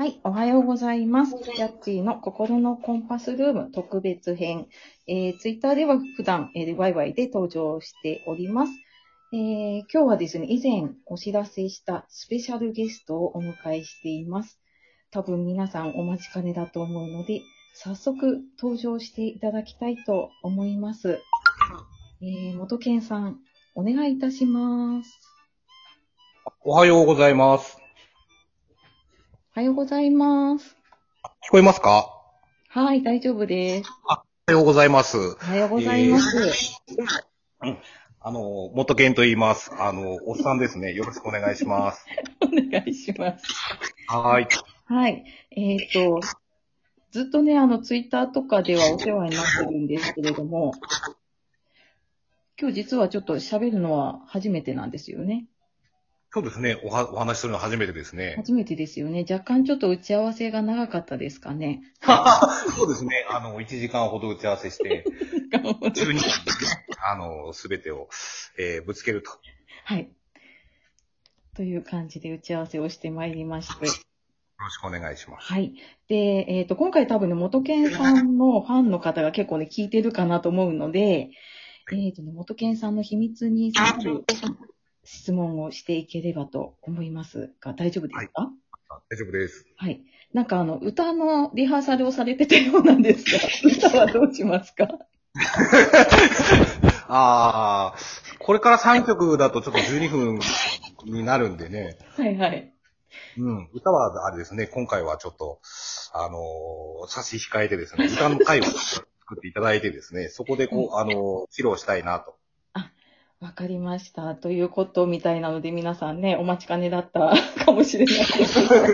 はい、おはようございます。ジャッチーの心のコンパスルーム特別編。えー、ツイッターでは普段、えー、ワイワイで登場しております。えー、今日はですね、以前お知らせしたスペシャルゲストをお迎えしています。多分皆さんお待ちかねだと思うので、早速登場していただきたいと思います。えー、元健さん、お願いいたします。おはようございます。おはようございます。聞こえますか？はい、大丈夫です。おはようございます。おはようございます。あの、元健と言います。あの、おっさんですね。よろしくお願いします。お願いします。はーい。はい。えっ、と、ずっとね、あの、ツイッターとかではお世話になってるんですけれども、今日実はちょっと喋るのは初めてなんですよね。そうですね。おはお話しするの初めてですね。初めてですよね。若干ちょっと打ち合わせが長かったですかね。そうですね。あの、1時間ほど打ち合わせして、12分でね、あの、すべてを、えーぶつけると。はい。という感じで打ち合わせをしてまいりまして。よろしくお願いします。はい。で、えっ、と、今回多分ね、元健さんのファンの方が結構ね、聞いてるかなと思うので、えっ、とね、元健さんの秘密に迫る質問をしていければと思いますが、大丈夫ですか？大丈夫です。はい。なんかあの、歌のリハーサルをされてたようなんですが、歌はどうしますか？あー、これから3曲だとちょっと12分になるんでね。はいはい。うん。歌はあれですね、今回はちょっと、あのー差し控えてですね、歌の回を作っていただいてですね、そこでこう、あのー披露したいなと。わかりました。ということみたいなので、皆さんね、お待ちかねだった かもしれないです。は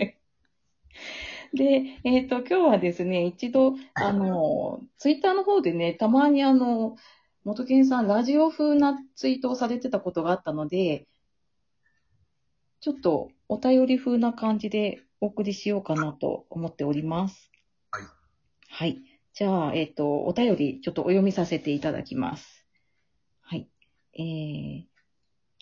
いで、えっ、と、今日はですね、一度、あの、ツイッターの方でね、たまにあの、元健さん、ラジオ風なツイートをされてたことがあったので、ちょっとお便り風な感じでお送りしようかなと思っております。はい。はい。じゃあ、えっ、と、お便りちょっとお読みさせていただきます。はい。え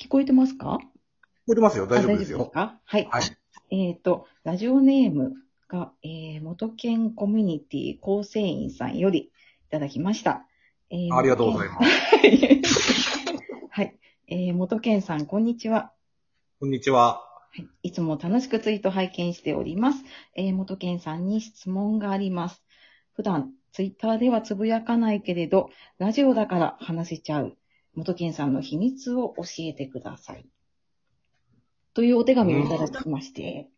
ー、聞こえてますか？聞こえてますよ、大丈夫ですあよ。か？はい。はい。えっ、と、ラジオネームが、えー、元県コミュニティ構成員さんよりいただきました。えーありがとうございます。す。はい。えー、元県さん、こんにちは。こんにちは。はい。いつも楽しくツイート拝見しております。えー、元健さんに質問があります。普段、ツイッターではつぶやかないけれど、ラジオだから話せちゃう。元健さんの秘密を教えてください。というお手紙をいただきまして。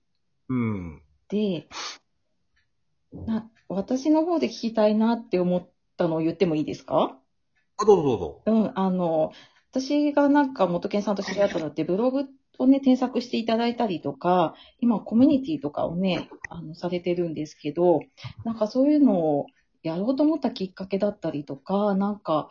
うん。で、な、私の方で聞きたいなって思ったのを言ってもいいですか？あ、どうぞどうぞ。うん、あの、私がなんか元健さんと知り合ったのってブログをね、添削していただいたりとか、今コミュニティとかをね、あの、されてるんですけど、なんかそういうのをやろうと思ったきっかけだったりとか、なんか、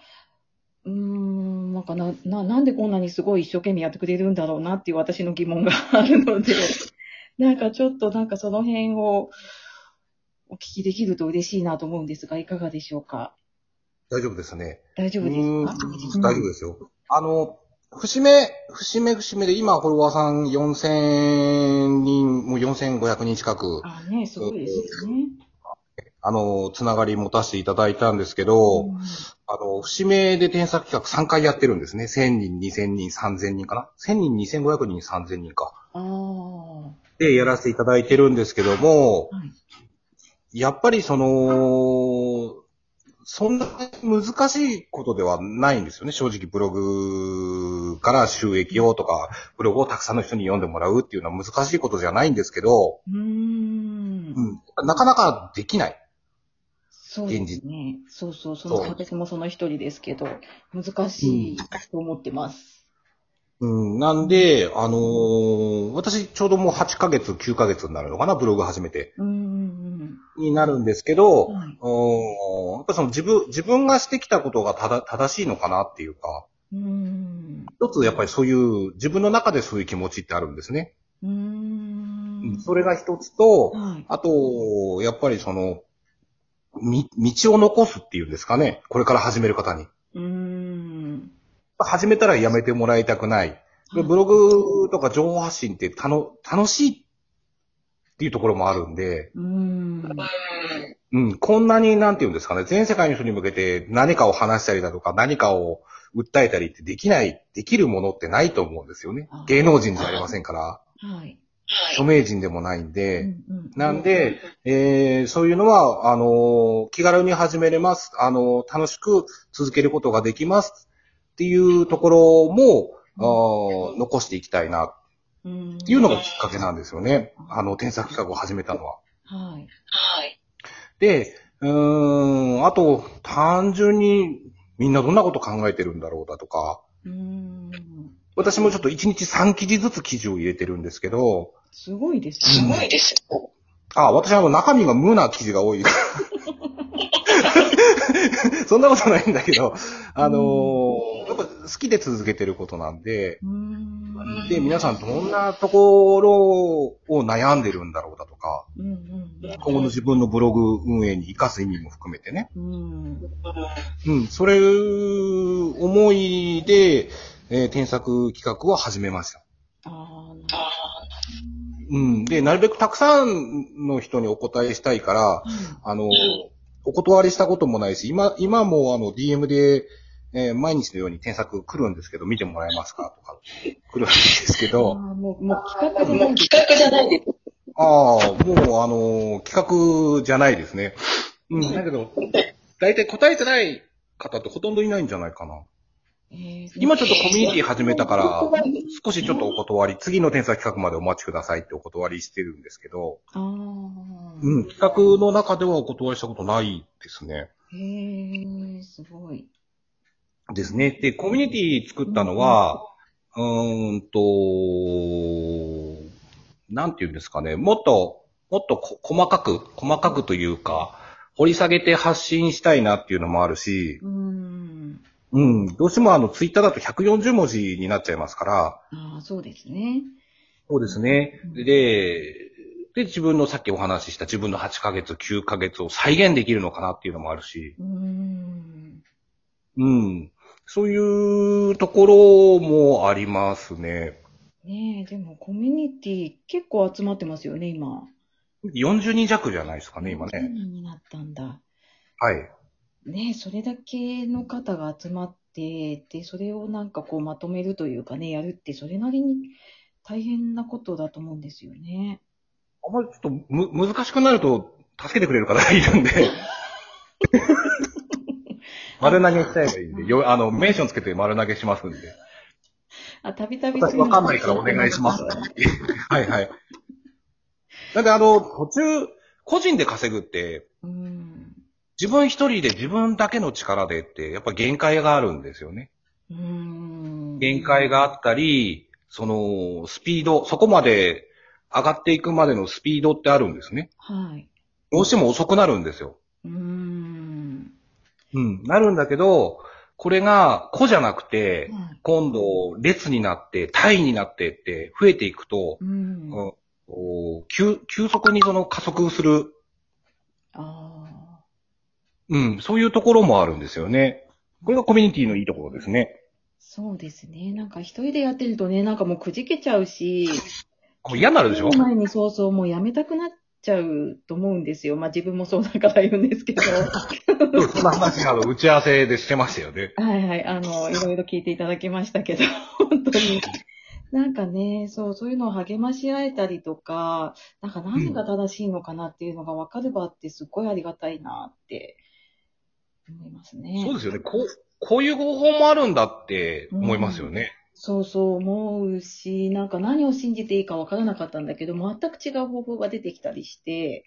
うーん、なんかな、な、なんでこんなにすごい一生懸命やってくれるんだろうなっていう私の疑問があるので、なんかちょっとなんかその辺をお聞きできると嬉しいなと思うんですが、いかがでしょうか？大丈夫ですね。大丈夫ですか？大丈夫ですよ。あの、節目、節目節目で、今、フォロワーさん4000人、もう4500人近く、あね、すごいですよね。あの、つながり持たせていただいたんですけど、うんあの、節目で添削企画3回やってるんですね。1000人、2000人、3000人かな ?1000 人、2500人、3000人か。ああ、はで、やらせていただいてるんですけども、い。やっぱりその、そんな難しいことではないんですよね。正直ブログから収益をとか、ブログをたくさんの人に読んでもらうっていうのは難しいことじゃないんですけど、うーん。うん、なかなかできない。そうですね。そうそう、その、そう私もその一人ですけど、難しいと思ってます。うん、なんで、あのー私ちょうどもう8ヶ月、9ヶ月になるのかな、ブログ始めて。うーん。になるんですけど、はいうんやっぱその自分、自分がしてきたことがただ正しいのかなっていうか、うーん。一つやっぱりそういう、自分の中でそういう気持ちってあるんですね。うんん。それが一つと、はい。あと、やっぱりその、み、道を残すっていうんですかね。これから始める方に。うーん。始めたらやめてもらいたくない。でブログとか情報発信ってたの楽しいっっていうところもあるんで、うん。うん、こんなに、なんていうんですかね、全世界の人に向けて何かを話したりだとか、何かを訴えたりってできない、できるものってないと思うんですよねあ。芸能人じゃありませんから、はい。著名人でもないんで、なんで、えーそういうのは、あのー気軽に始めれます。あのー楽しく続けることができます。っていうところも、残していきたいなうんっていうのがきっかけなんですよね。あの、添削企画を始めたのは。はい。で、うーん、あと、単純にみんなどんなこと考えてるんだろうだとか、うん。私もちょっと1日3記事ずつ記事を入れてるんですけど、すごいですすね。ごいですあ、私はあの中身が無な記事が多い。そんなことないんだけど、あのーやっぱ好きで続けてることなんで、うん。で、皆さんどんなところを悩んでるんだろうだとか、うんうん今後の自分のブログ運営に活かす意味も含めてね。うん。うん、それ、思いで、えー添削企画を始めました。あうん。で、なるべくたくさんの人にお答えしたいから、あの、お断りしたこともないし、今、今もあの DM で、えー毎日のように添削来るんですけど、見てもらえますか？とか、来るんですけど。あど、あ、もう、もう企画じゃないです。企画じゃないです。ああ、もうあの、企画じゃないですね。うん、だけど、大体答えてない方ってほとんどいないんじゃないかな。えー今ちょっとコミュニティ始めたから、少しちょっとお断り、次の添削企画までお待ちくださいってお断りしてるんですけど。うん、企画の中ではお断りしたことないですね。へえ、すごい。ですね。で、コミュニティ作ったのは、うーんと、なんて言うんですかね、もっと、もっとこ細かく、細かくというか、掘り下げて発信したいなっていうのもあるし、うん。うん、どうしてもあの、ツイッターだと140文字になっちゃいますから、ああ、そうですね。そうですね。で、で、自分のさっきお話しした自分の8ヶ月、9ヶ月を再現できるのかなっていうのもあるし、うん。うん。そういうところもありますね。ねえ、でもコミュニティ結構集まってますよね、今。40人弱じゃないですかね、今10ね。人になったんだ。はい。ねえ、それだけの方が集まって、で、それをなんかこうまとめるというかね、やるって、それなりに大変なことだと思うんですよね。あんまりちょっとむ、難しくなると、助けてくれる方がいるんで。丸投げしちゃえばいいんで、よ、あの、メンションつけて丸投げしますんで。あ、たびたび私わかんないからお願いします。はいはい。なんであの、途中、個人で稼ぐって、うん。自分一人で自分だけの力でって、やっぱ限界があるんですよね。うん。限界があったり、その、スピード、そこまで上がっていくまでのスピードってあるんですね。はい。どうしても遅くなるんですよ。うん。うん。なるんだけど、これが個じゃなくて、はい今度列になって、単位になってって増えていくと、うん。うんお急、急速にその加速する、ああ。うん、そういうところもあるんですよね。これがコミュニティのいいところですね。そうですね。なんか一人でやってるとね、なんかもうくじけちゃうし、もう嫌になるでしょ？前にそうそう、もうやめたくなっちゃうと思うんですよ。まあ自分もそうだから言うんですけど。そうそんな話、あの、打ち合わせでしてましたよね。はいはい。あの、いろいろ聞いていただきましたけど、本当に。なんかね、そう、そういうのを励まし合えたりとか、なんか何が正しいのかなっていうのが分かる場ってすっごいありがたいなって思いますね。そうですよね。こう、こういう方法もあるんだって思いますよね。そうそう思うし、なんか何を信じていいか分からなかったんだけど、全く違う方法が出てきたりして。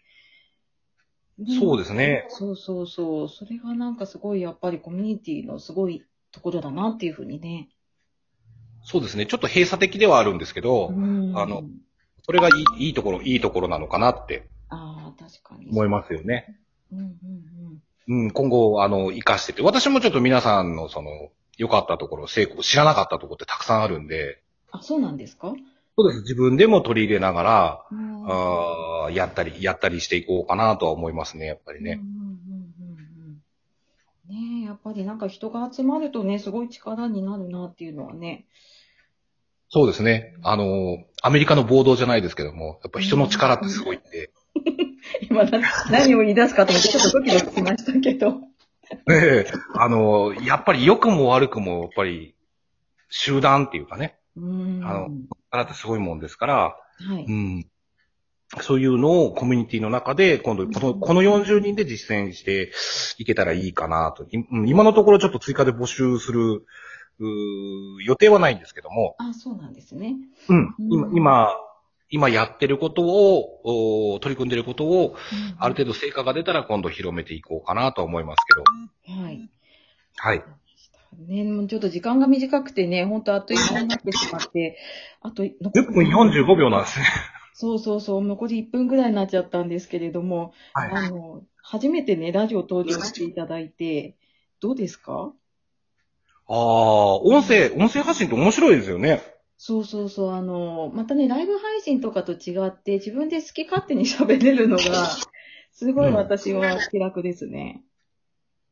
そうですね。そうそうそう。それがなんかすごいやっぱりコミュニティのすごいところだなっていうふうにね。そうですね。ちょっと閉鎖的ではあるんですけど、うんあのそれがいいいいところ、いいところなのかなってああ、確かに。思いますよね。うんうんうん。うん、今後、あの、活かしてて、私もちょっと皆さんのその、良かったところ、成功、知らなかったところってたくさんあるんで、あ、そうなんですか？そうです。自分でも取り入れながら、あやったり、やったりしていこうかなとは思いますね、やっぱりね。うんうんうんうんうん。ねえ、やっぱりなんか人が集まるとね、すごい力になるなっていうのはね。そうですね。あの、アメリカの暴動じゃないですけども、やっぱ人の力ってすごいんで、今な、何を言い出すかと思ってちょっとドキドキしましたけど。ね えあの、やっぱり良くも悪くも、やっぱり、集団っていうかね、うん。あの力ってすごいもんですから、はい。うん。そういうのをコミュニティの中で、今度、この、この40人で実践していけたらいいかなと。今のところちょっと追加で募集する、うー予定はないんですけども、あ、そうなんですね。うん。今う、ん今、今やってることを、お取り組んでることを、うんある程度成果が出たら今度広めていこうかなとは思いますけど。はい。はい。ね、もうちょっと時間が短くてね、本当あっという間になってしまって、あと、10分45秒なんですね。そうそうそう、残り1分ぐらいになっちゃったんですけれども、はい。あの、初めてね、ラジオ登場していただいて、どうですか？ああ、音声、音声発信って面白いですよね。そうそうそう、あの、またね、ライブ配信とかと違って、自分で好き勝手に喋れるのが、すごい私は気楽ですね。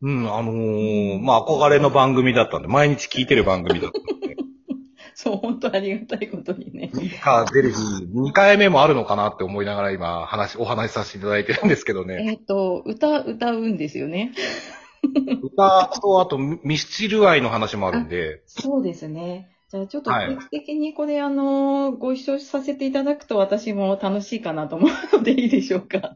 うん、あのーまあ、憧れの番組だったんで、毎日聞いてる番組だったんで。そう、本当ありがたいことにね。か、出る日、2回目もあるのかなって思いながら今、話、お話しさせていただいてるんですけどね。えっ、と、歌、歌うんですよね。歌と、あと、ミスチル愛の話もあるんで、そうですね。じゃあちょっとはい定期的にこれ、あの、ご一緒させていただくと私も楽しいかなと思うのでいいでしょうか？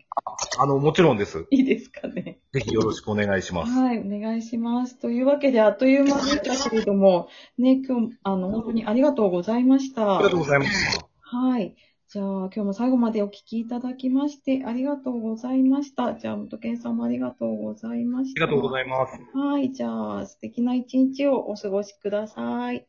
あの、もちろんです。いいですかね？ぜひよろしくお願いします。はい、お願いします。というわけで、あっという間でしたけれども、ね、今日、あの、本当にありがとうございました。ありがとうございます。はい。じゃあ、今日も最後までお聞きいただきまして、ありがとうございました。じゃあ、元健さんもありがとうございました。ありがとうございます。はい。じゃあ、素敵な一日をお過ごしください。